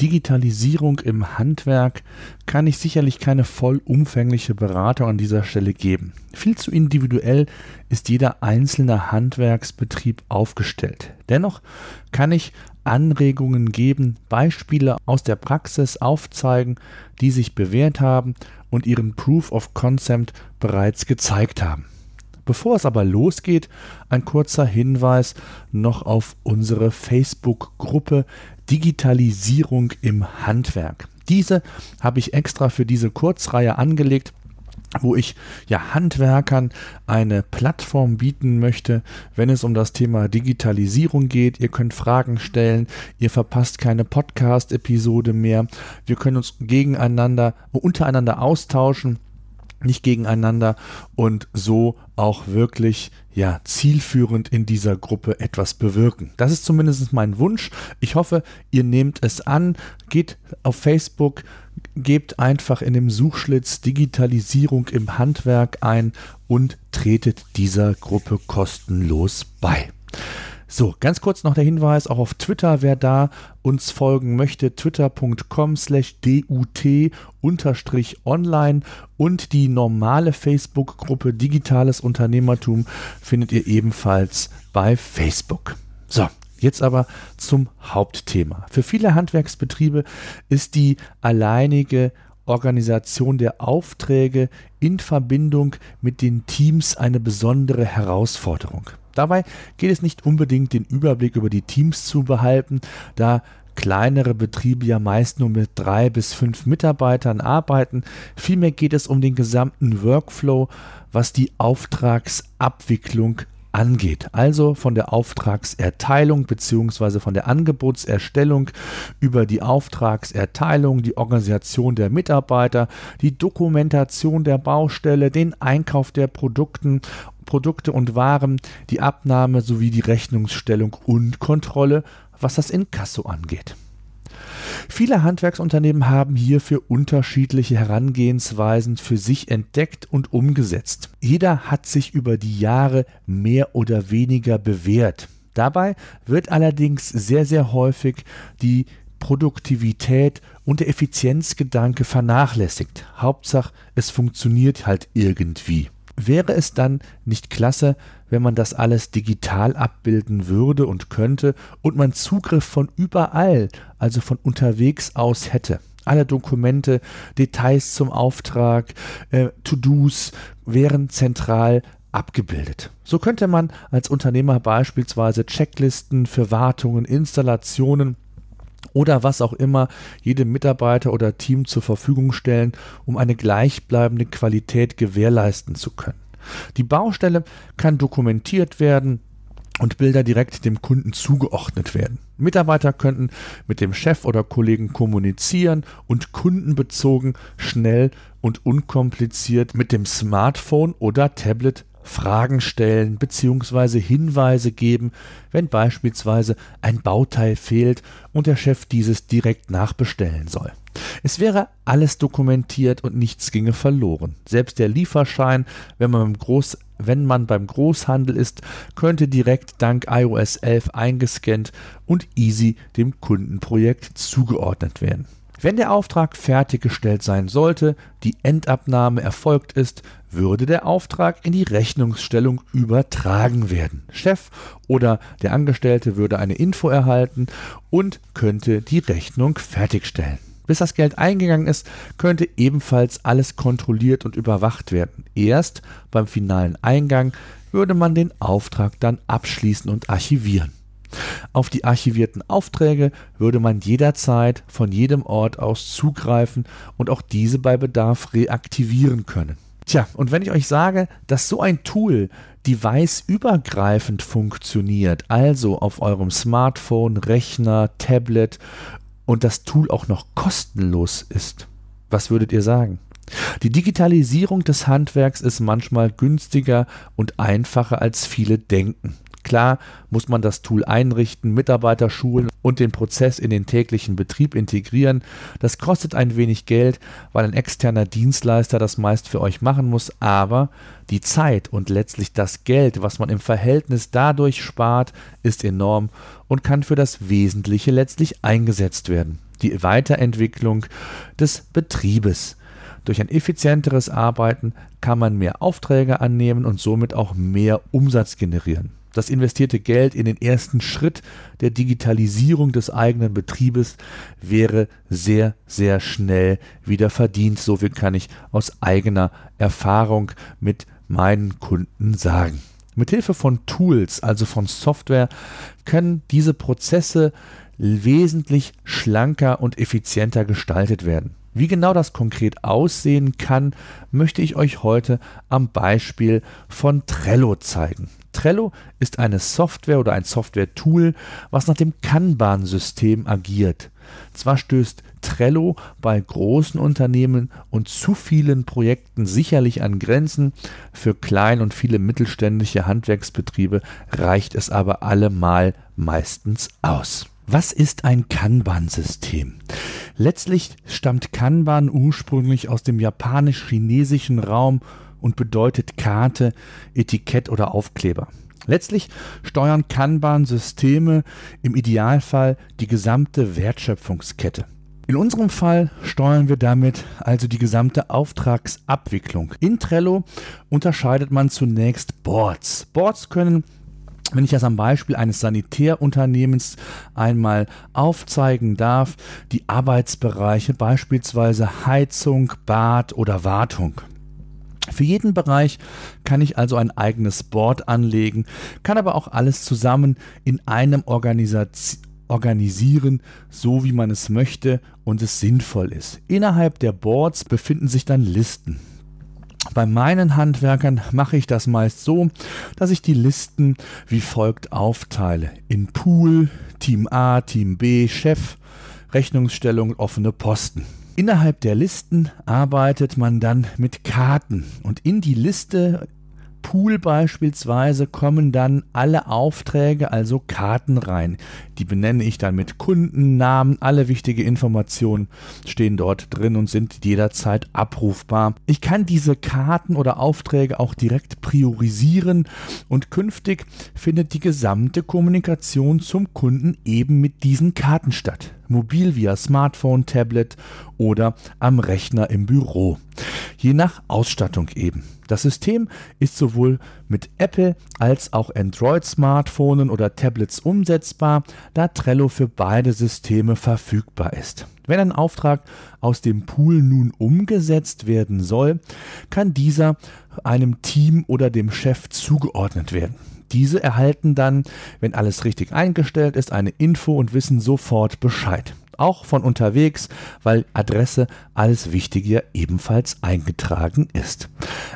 Digitalisierung im Handwerk kann ich sicherlich keine vollumfängliche Beratung an dieser Stelle geben. Viel zu individuell ist jeder einzelne Handwerksbetrieb aufgestellt. Dennoch kann ich Anregungen geben, Beispiele aus der Praxis aufzeigen, die sich bewährt haben und ihren Proof of Concept bereits gezeigt haben. Bevor es aber losgeht, ein kurzer Hinweis noch auf unsere Facebook-Gruppe Digitalisierung im Handwerk. Diese habe ich extra für diese Kurzreihe angelegt wo ich ja Handwerkern eine Plattform bieten möchte, wenn es um das Thema Digitalisierung geht. Ihr könnt Fragen stellen, ihr verpasst keine Podcast-Episode mehr. Wir können uns gegeneinander, untereinander austauschen nicht gegeneinander und so auch wirklich ja zielführend in dieser Gruppe etwas bewirken. Das ist zumindest mein Wunsch. Ich hoffe, ihr nehmt es an, geht auf Facebook, gebt einfach in dem Suchschlitz Digitalisierung im Handwerk ein und tretet dieser Gruppe kostenlos bei. So, ganz kurz noch der Hinweis, auch auf Twitter, wer da uns folgen möchte, twitter.com slash dut unterstrich online und die normale Facebook-Gruppe Digitales Unternehmertum findet ihr ebenfalls bei Facebook. So, Jetzt aber zum Hauptthema. Für viele Handwerksbetriebe ist die alleinige Organisation der Aufträge in Verbindung mit den Teams eine besondere Herausforderung. Dabei geht es nicht unbedingt den Überblick über die Teams zu behalten, da kleinere Betriebe ja meist nur mit drei bis fünf Mitarbeitern arbeiten. Vielmehr geht es um den gesamten Workflow, was die Auftragsabwicklung angeht. Also von der Auftragserteilung bzw. von der Angebotserstellung über die Auftragserteilung, die Organisation der Mitarbeiter, die Dokumentation der Baustelle, den Einkauf der Produkten Produkte und Waren, die Abnahme sowie die Rechnungsstellung und Kontrolle, was das Inkasso angeht. Viele Handwerksunternehmen haben hierfür unterschiedliche Herangehensweisen für sich entdeckt und umgesetzt. Jeder hat sich über die Jahre mehr oder weniger bewährt. Dabei wird allerdings sehr, sehr häufig die Produktivität und der Effizienzgedanke vernachlässigt. Hauptsache, es funktioniert halt irgendwie. Wäre es dann nicht klasse, wenn man das alles digital abbilden würde und könnte und man Zugriff von überall, also von unterwegs aus hätte? Alle Dokumente, Details zum Auftrag, äh, To-Dos wären zentral abgebildet. So könnte man als Unternehmer beispielsweise Checklisten für Wartungen, Installationen oder was auch immer jedem Mitarbeiter oder Team zur Verfügung stellen, um eine gleichbleibende Qualität gewährleisten zu können. Die Baustelle kann dokumentiert werden, und Bilder direkt dem Kunden zugeordnet werden. Mitarbeiter könnten mit dem Chef oder Kollegen kommunizieren und kundenbezogen, schnell und unkompliziert mit dem Smartphone oder Tablet Fragen stellen bzw. Hinweise geben, wenn beispielsweise ein Bauteil fehlt und der Chef dieses direkt nachbestellen soll. Es wäre alles dokumentiert und nichts ginge verloren. Selbst der Lieferschein, wenn man beim, Groß, wenn man beim Großhandel ist, könnte direkt dank iOS 11 eingescannt und easy dem Kundenprojekt zugeordnet werden. Wenn der Auftrag fertiggestellt sein sollte, die Endabnahme erfolgt ist, würde der Auftrag in die Rechnungsstellung übertragen werden. Chef oder der Angestellte würde eine Info erhalten und könnte die Rechnung fertigstellen. Bis das Geld eingegangen ist, könnte ebenfalls alles kontrolliert und überwacht werden. Erst beim finalen Eingang würde man den Auftrag dann abschließen und archivieren. Auf die archivierten Aufträge würde man jederzeit von jedem Ort aus zugreifen und auch diese bei Bedarf reaktivieren können. Tja, und wenn ich euch sage, dass so ein Tool device-übergreifend funktioniert, also auf eurem Smartphone, Rechner, Tablet und das Tool auch noch kostenlos ist, was würdet ihr sagen? Die Digitalisierung des Handwerks ist manchmal günstiger und einfacher als viele denken. Klar muss man das Tool einrichten, Mitarbeiter schulen und den Prozess in den täglichen Betrieb integrieren. Das kostet ein wenig Geld, weil ein externer Dienstleister das meist für euch machen muss, aber die Zeit und letztlich das Geld, was man im Verhältnis dadurch spart, ist enorm und kann für das Wesentliche letztlich eingesetzt werden. Die Weiterentwicklung des Betriebes. Durch ein effizienteres Arbeiten kann man mehr Aufträge annehmen und somit auch mehr Umsatz generieren. Das investierte Geld in den ersten Schritt der Digitalisierung des eigenen Betriebes wäre sehr, sehr schnell wieder verdient. So viel kann ich aus eigener Erfahrung mit meinen Kunden sagen. Mithilfe von Tools, also von Software, können diese Prozesse wesentlich schlanker und effizienter gestaltet werden. Wie genau das konkret aussehen kann, möchte ich euch heute am Beispiel von Trello zeigen. Trello ist eine Software oder ein Software-Tool, was nach dem Kanban-System agiert. Zwar stößt Trello bei großen Unternehmen und zu vielen Projekten sicherlich an Grenzen, für klein und viele mittelständische Handwerksbetriebe reicht es aber allemal meistens aus. Was ist ein Kanban-System? Letztlich stammt Kanban ursprünglich aus dem japanisch-chinesischen Raum und bedeutet Karte, Etikett oder Aufkleber. Letztlich steuern Kanban-Systeme im Idealfall die gesamte Wertschöpfungskette. In unserem Fall steuern wir damit also die gesamte Auftragsabwicklung. In Trello unterscheidet man zunächst Boards. Boards können wenn ich das am Beispiel eines Sanitärunternehmens einmal aufzeigen darf, die Arbeitsbereiche beispielsweise Heizung, Bad oder Wartung. Für jeden Bereich kann ich also ein eigenes Board anlegen, kann aber auch alles zusammen in einem Organisation organisieren, so wie man es möchte und es sinnvoll ist. Innerhalb der Boards befinden sich dann Listen. Bei meinen Handwerkern mache ich das meist so, dass ich die Listen wie folgt aufteile. In Pool, Team A, Team B, Chef, Rechnungsstellung, offene Posten. Innerhalb der Listen arbeitet man dann mit Karten und in die Liste Pool beispielsweise kommen dann alle Aufträge, also Karten rein. Die benenne ich dann mit Kundennamen. Alle wichtige Informationen stehen dort drin und sind jederzeit abrufbar. Ich kann diese Karten oder Aufträge auch direkt priorisieren und künftig findet die gesamte Kommunikation zum Kunden eben mit diesen Karten statt mobil via Smartphone, Tablet oder am Rechner im Büro. Je nach Ausstattung eben. Das System ist sowohl mit Apple als auch Android-Smartphones oder Tablets umsetzbar, da Trello für beide Systeme verfügbar ist. Wenn ein Auftrag aus dem Pool nun umgesetzt werden soll, kann dieser einem Team oder dem Chef zugeordnet werden. Diese erhalten dann, wenn alles richtig eingestellt ist, eine Info und wissen sofort Bescheid auch von unterwegs, weil Adresse alles Wichtige ebenfalls eingetragen ist.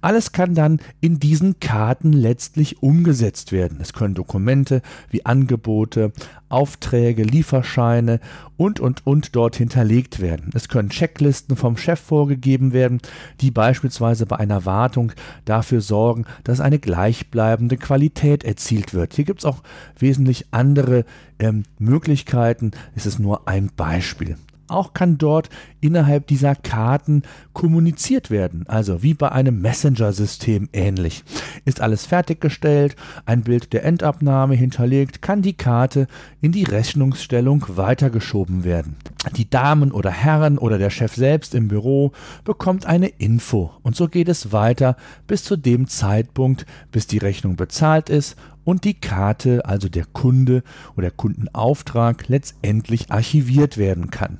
Alles kann dann in diesen Karten letztlich umgesetzt werden. Es können Dokumente wie Angebote, Aufträge, Lieferscheine und, und, und dort hinterlegt werden. Es können Checklisten vom Chef vorgegeben werden, die beispielsweise bei einer Wartung dafür sorgen, dass eine gleichbleibende Qualität erzielt wird. Hier gibt es auch wesentlich andere ähm, Möglichkeiten. Es ist nur ein Beispiel. Auch kann dort innerhalb dieser Karten kommuniziert werden, also wie bei einem Messenger-System ähnlich. Ist alles fertiggestellt, ein Bild der Endabnahme hinterlegt, kann die Karte in die Rechnungsstellung weitergeschoben werden. Die Damen oder Herren oder der Chef selbst im Büro bekommt eine Info und so geht es weiter bis zu dem Zeitpunkt, bis die Rechnung bezahlt ist und die Karte, also der Kunde oder der Kundenauftrag, letztendlich archiviert werden kann.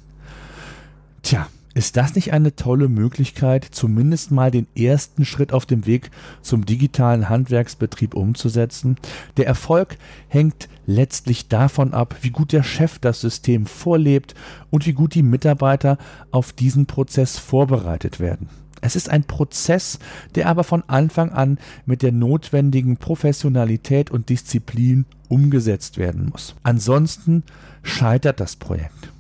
Tja, ist das nicht eine tolle Möglichkeit, zumindest mal den ersten Schritt auf dem Weg zum digitalen Handwerksbetrieb umzusetzen? Der Erfolg hängt letztlich davon ab, wie gut der Chef das System vorlebt und wie gut die Mitarbeiter auf diesen Prozess vorbereitet werden. Es ist ein Prozess, der aber von Anfang an mit der notwendigen Professionalität und Disziplin umgesetzt werden muss. Ansonsten scheitert das Projekt.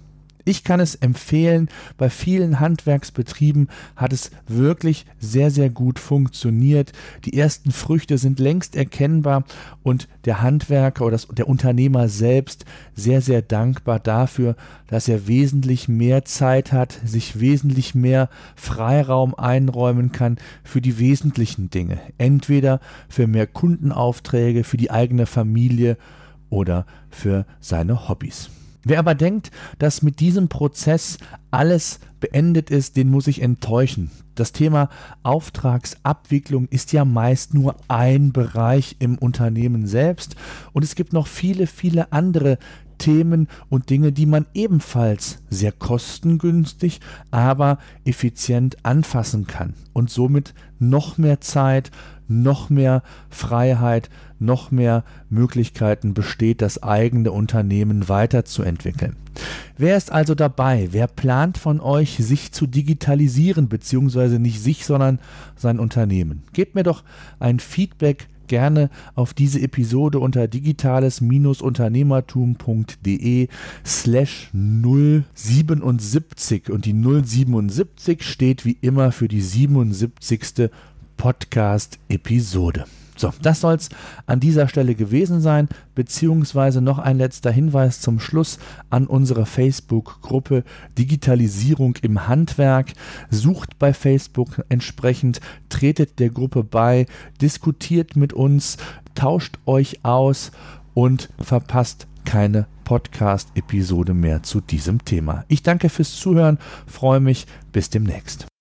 Ich kann es empfehlen, bei vielen Handwerksbetrieben hat es wirklich sehr, sehr gut funktioniert. Die ersten Früchte sind längst erkennbar und der Handwerker oder der Unternehmer selbst sehr, sehr dankbar dafür, dass er wesentlich mehr Zeit hat, sich wesentlich mehr Freiraum einräumen kann für die wesentlichen Dinge. Entweder für mehr Kundenaufträge, für die eigene Familie oder für seine Hobbys. Wer aber denkt, dass mit diesem Prozess alles beendet ist, den muss ich enttäuschen. Das Thema Auftragsabwicklung ist ja meist nur ein Bereich im Unternehmen selbst und es gibt noch viele, viele andere Themen und Dinge, die man ebenfalls sehr kostengünstig, aber effizient anfassen kann und somit noch mehr Zeit, noch mehr Freiheit, noch mehr Möglichkeiten besteht, das eigene Unternehmen weiterzuentwickeln. Wer ist also dabei? Wer plant von euch, sich zu digitalisieren, beziehungsweise nicht sich, sondern sein Unternehmen? Gebt mir doch ein Feedback gerne auf diese Episode unter digitales-unternehmertum.de slash 077 und die 077 steht wie immer für die 77. Podcast-Episode. So, das soll es an dieser Stelle gewesen sein, beziehungsweise noch ein letzter Hinweis zum Schluss an unsere Facebook-Gruppe Digitalisierung im Handwerk. Sucht bei Facebook entsprechend, tretet der Gruppe bei, diskutiert mit uns, tauscht euch aus und verpasst keine Podcast-Episode mehr zu diesem Thema. Ich danke fürs Zuhören, freue mich, bis demnächst.